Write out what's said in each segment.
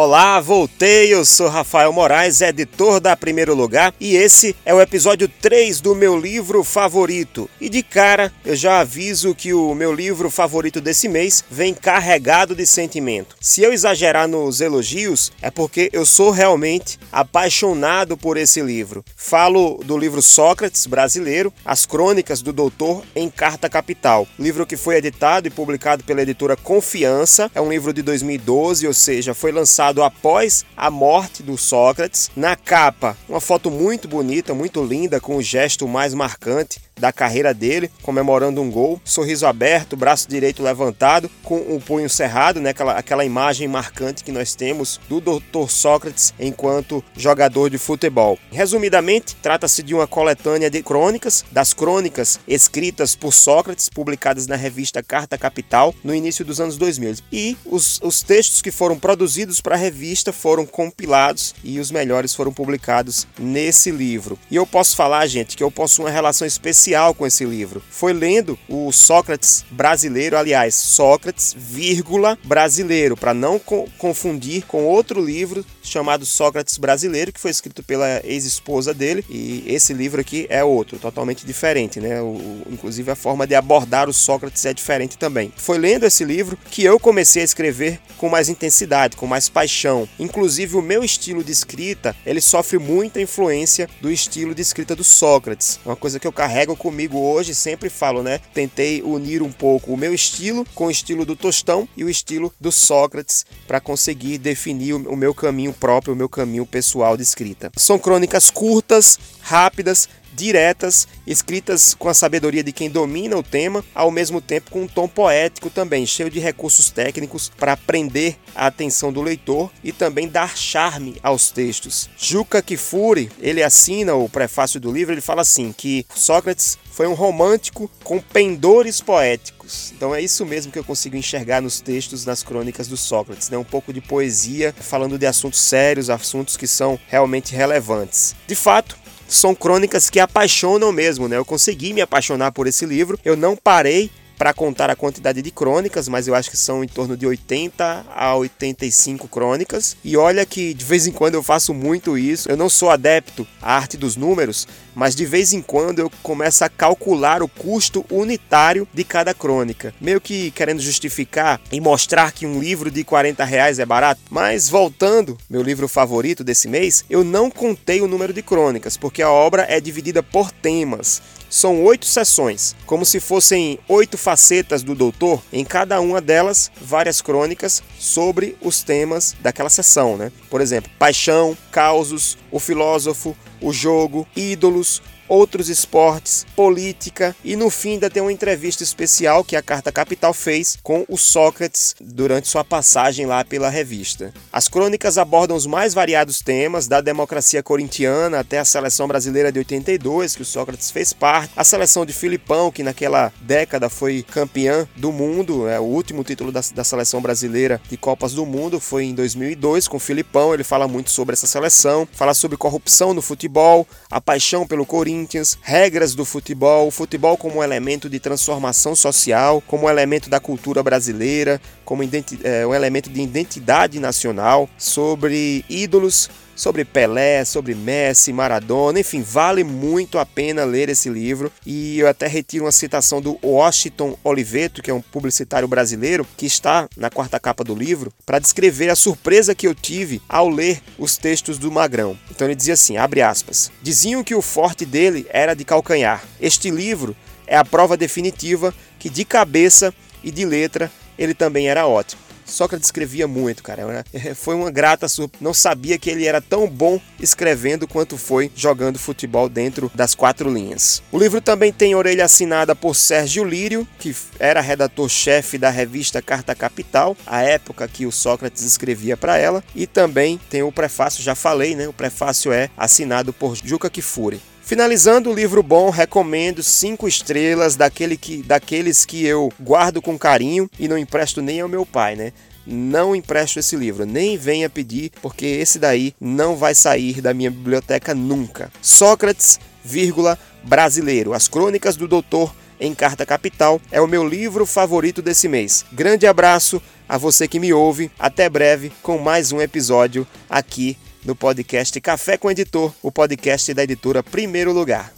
Olá, voltei. Eu sou Rafael Moraes, editor da Primeiro Lugar, e esse é o episódio 3 do meu livro favorito. E de cara, eu já aviso que o meu livro favorito desse mês vem carregado de sentimento. Se eu exagerar nos elogios, é porque eu sou realmente apaixonado por esse livro. Falo do livro Sócrates brasileiro, As Crônicas do Doutor em Carta Capital, livro que foi editado e publicado pela editora Confiança. É um livro de 2012, ou seja, foi lançado lançado após a morte do Sócrates. Na capa, uma foto muito bonita, muito linda, com o gesto mais marcante da carreira dele, comemorando um gol, sorriso aberto, braço direito levantado, com o punho cerrado, né? aquela, aquela imagem marcante que nós temos do Dr. Sócrates enquanto jogador de futebol. Resumidamente, trata-se de uma coletânea de crônicas, das crônicas escritas por Sócrates, publicadas na revista Carta Capital no início dos anos 2000. E os, os textos que foram produzidos para a revista foram compilados e os melhores foram publicados nesse livro. E eu posso falar, gente, que eu possuo uma relação especial com esse livro. Foi lendo o Sócrates brasileiro, aliás, Sócrates, vírgula, brasileiro, para não co confundir com outro livro chamado Sócrates Brasileiro, que foi escrito pela ex-esposa dele, e esse livro aqui é outro, totalmente diferente, né? O, inclusive a forma de abordar o Sócrates é diferente também. Foi lendo esse livro que eu comecei a escrever com mais intensidade, com mais paixão. Inclusive o meu estilo de escrita, ele sofre muita influência do estilo de escrita do Sócrates. Uma coisa que eu carrego comigo hoje, sempre falo, né? Tentei unir um pouco o meu estilo com o estilo do Tostão e o estilo do Sócrates para conseguir definir o meu caminho próprio, o meu caminho pessoal de escrita. São crônicas curtas, rápidas, diretas, escritas com a sabedoria de quem domina o tema, ao mesmo tempo com um tom poético também, cheio de recursos técnicos para prender a atenção do leitor e também dar charme aos textos. Juca Kifuri, ele assina o prefácio do livro, ele fala assim que Sócrates foi um romântico com pendores poéticos. Então é isso mesmo que eu consigo enxergar nos textos, nas crônicas do Sócrates, né? Um pouco de poesia, falando de assuntos sérios, assuntos que são realmente relevantes. De fato, são crônicas que apaixonam mesmo, né? Eu consegui me apaixonar por esse livro. Eu não parei para contar a quantidade de crônicas, mas eu acho que são em torno de 80 a 85 crônicas. E olha que de vez em quando eu faço muito isso. Eu não sou adepto à arte dos números, mas de vez em quando eu começo a calcular o custo unitário de cada crônica, meio que querendo justificar e mostrar que um livro de 40 reais é barato. Mas voltando, meu livro favorito desse mês, eu não contei o número de crônicas, porque a obra é dividida por temas. São oito sessões, como se fossem oito facetas do doutor, em cada uma delas várias crônicas sobre os temas daquela sessão, né? Por exemplo, paixão, causos, o filósofo, o jogo, ídolos, outros esportes, política e no fim ainda tem uma entrevista especial que a Carta Capital fez com o Sócrates durante sua passagem lá pela revista. As crônicas abordam os mais variados temas, da democracia corintiana até a seleção brasileira de 82, que o Sócrates fez parte, a seleção de Filipão, que naquela década foi campeã do mundo, é o último título da, da seleção brasileira de Copas do Mundo foi em 2002 com o Filipão, ele fala muito sobre essa seleção, fala sobre corrupção no futebol, a paixão pelo Corinthians Corinthians, regras do futebol, o futebol como elemento de transformação social, como elemento da cultura brasileira, como é, um elemento de identidade nacional, sobre ídolos sobre Pelé, sobre Messi, Maradona, enfim, vale muito a pena ler esse livro. E eu até retiro uma citação do Washington Oliveto, que é um publicitário brasileiro, que está na quarta capa do livro, para descrever a surpresa que eu tive ao ler os textos do Magrão. Então ele dizia assim, abre aspas, diziam que o forte dele era de calcanhar. Este livro é a prova definitiva que de cabeça e de letra ele também era ótimo. Sócrates escrevia muito, cara. Foi uma grata surpresa. Não sabia que ele era tão bom escrevendo quanto foi jogando futebol dentro das quatro linhas. O livro também tem orelha assinada por Sérgio Lírio, que era redator-chefe da revista Carta Capital, a época que o Sócrates escrevia para ela, e também tem o prefácio, já falei, né? O prefácio é assinado por Juca Kifuri. Finalizando o livro bom, recomendo cinco estrelas daquele que, daqueles que eu guardo com carinho e não empresto nem ao meu pai, né? não empresto esse livro, nem venha pedir, porque esse daí não vai sair da minha biblioteca nunca. Sócrates, vírgula, brasileiro, as crônicas do doutor em Carta Capital é o meu livro favorito desse mês. Grande abraço a você que me ouve. Até breve com mais um episódio aqui no podcast Café com Editor, o podcast da editora Primeiro Lugar.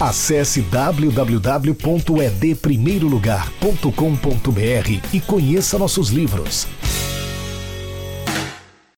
Acesse www.edprimeirolugar.com.br e conheça nossos livros.